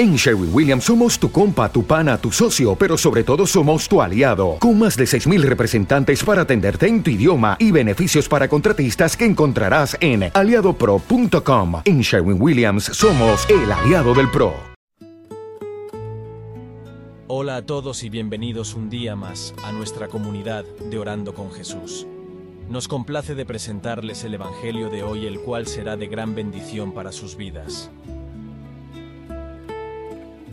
En Sherwin Williams somos tu compa, tu pana, tu socio, pero sobre todo somos tu aliado, con más de 6.000 representantes para atenderte en tu idioma y beneficios para contratistas que encontrarás en aliadopro.com. En Sherwin Williams somos el aliado del PRO. Hola a todos y bienvenidos un día más a nuestra comunidad de Orando con Jesús. Nos complace de presentarles el Evangelio de hoy, el cual será de gran bendición para sus vidas.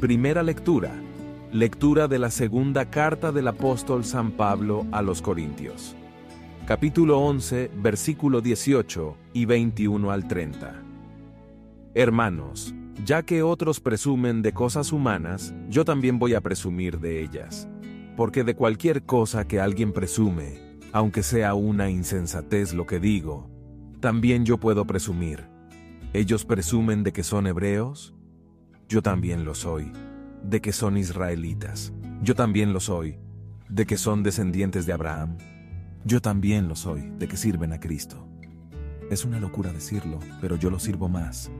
Primera lectura. Lectura de la segunda carta del apóstol San Pablo a los Corintios. Capítulo 11, versículo 18 y 21 al 30. Hermanos, ya que otros presumen de cosas humanas, yo también voy a presumir de ellas. Porque de cualquier cosa que alguien presume, aunque sea una insensatez lo que digo, también yo puedo presumir. Ellos presumen de que son hebreos, yo también lo soy, de que son israelitas, yo también lo soy, de que son descendientes de Abraham, yo también lo soy, de que sirven a Cristo. Es una locura decirlo, pero yo lo sirvo más.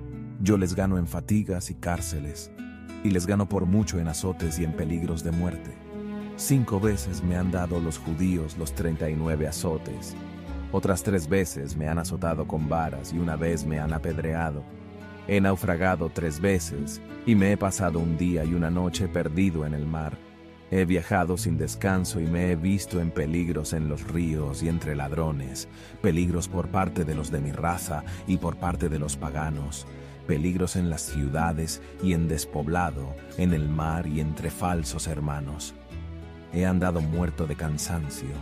Yo les gano en fatigas y cárceles, y les gano por mucho en azotes y en peligros de muerte. Cinco veces me han dado los judíos los treinta y nueve azotes. Otras tres veces me han azotado con varas y una vez me han apedreado. He naufragado tres veces y me he pasado un día y una noche perdido en el mar. He viajado sin descanso y me he visto en peligros en los ríos y entre ladrones, peligros por parte de los de mi raza y por parte de los paganos, peligros en las ciudades y en despoblado, en el mar y entre falsos hermanos. He andado muerto de cansancio,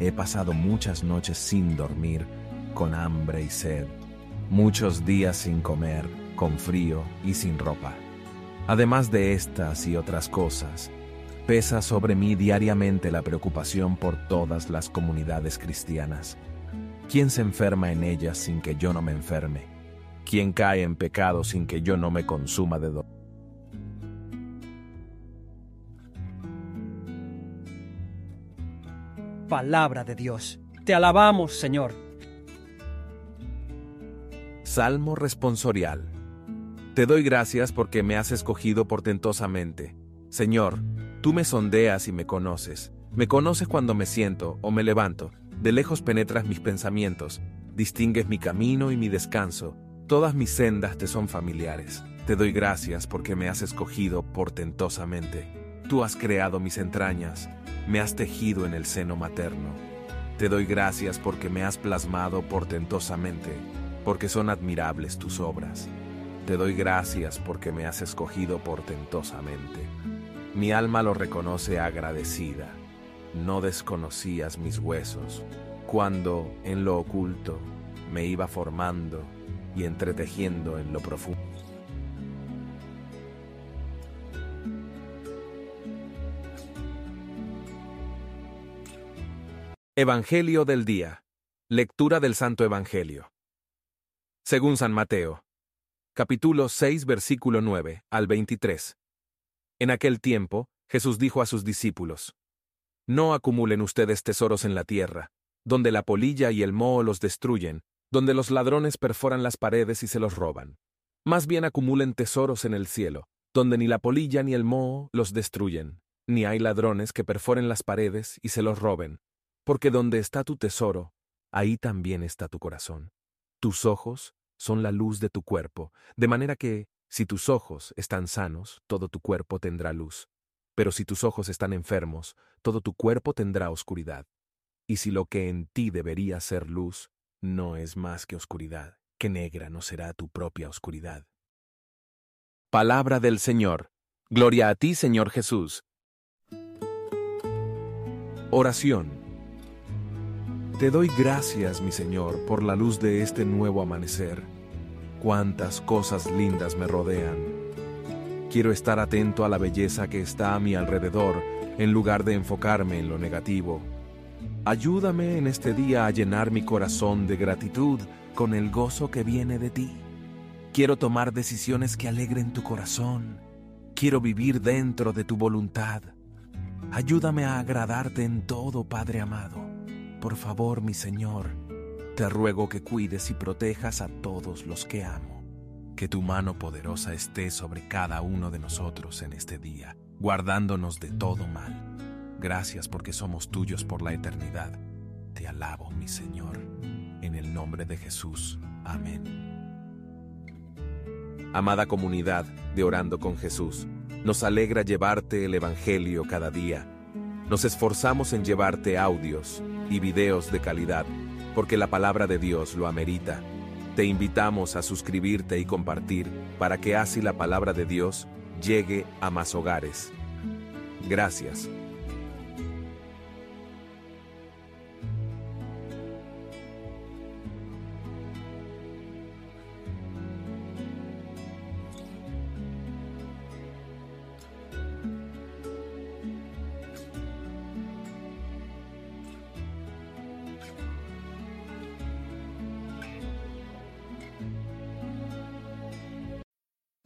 he pasado muchas noches sin dormir, con hambre y sed, muchos días sin comer, con frío y sin ropa. Además de estas y otras cosas, pesa sobre mí diariamente la preocupación por todas las comunidades cristianas. ¿Quién se enferma en ellas sin que yo no me enferme? ¿Quién cae en pecado sin que yo no me consuma de dolor? Palabra de Dios. Te alabamos, Señor. Salmo responsorial. Te doy gracias porque me has escogido portentosamente. Señor, tú me sondeas y me conoces. Me conoces cuando me siento o me levanto. De lejos penetras mis pensamientos. Distingues mi camino y mi descanso. Todas mis sendas te son familiares. Te doy gracias porque me has escogido portentosamente. Tú has creado mis entrañas. Me has tejido en el seno materno. Te doy gracias porque me has plasmado portentosamente, porque son admirables tus obras. Te doy gracias porque me has escogido portentosamente. Mi alma lo reconoce agradecida. No desconocías mis huesos, cuando en lo oculto me iba formando y entretejiendo en lo profundo. Evangelio del Día. Lectura del Santo Evangelio. Según San Mateo capítulo 6, versículo 9 al 23. En aquel tiempo, Jesús dijo a sus discípulos, No acumulen ustedes tesoros en la tierra, donde la polilla y el moho los destruyen, donde los ladrones perforan las paredes y se los roban. Más bien acumulen tesoros en el cielo, donde ni la polilla ni el moho los destruyen, ni hay ladrones que perforen las paredes y se los roben, porque donde está tu tesoro, ahí también está tu corazón. Tus ojos son la luz de tu cuerpo, de manera que, si tus ojos están sanos, todo tu cuerpo tendrá luz. Pero si tus ojos están enfermos, todo tu cuerpo tendrá oscuridad. Y si lo que en ti debería ser luz, no es más que oscuridad, que negra no será tu propia oscuridad. Palabra del Señor. Gloria a ti, Señor Jesús. Oración. Te doy gracias, mi Señor, por la luz de este nuevo amanecer. Cuántas cosas lindas me rodean. Quiero estar atento a la belleza que está a mi alrededor en lugar de enfocarme en lo negativo. Ayúdame en este día a llenar mi corazón de gratitud con el gozo que viene de ti. Quiero tomar decisiones que alegren tu corazón. Quiero vivir dentro de tu voluntad. Ayúdame a agradarte en todo, Padre amado. Por favor, mi Señor, te ruego que cuides y protejas a todos los que amo. Que tu mano poderosa esté sobre cada uno de nosotros en este día, guardándonos de todo mal. Gracias porque somos tuyos por la eternidad. Te alabo, mi Señor, en el nombre de Jesús. Amén. Amada comunidad de Orando con Jesús, nos alegra llevarte el Evangelio cada día. Nos esforzamos en llevarte audios y videos de calidad, porque la palabra de Dios lo amerita. Te invitamos a suscribirte y compartir para que así la palabra de Dios llegue a más hogares. Gracias.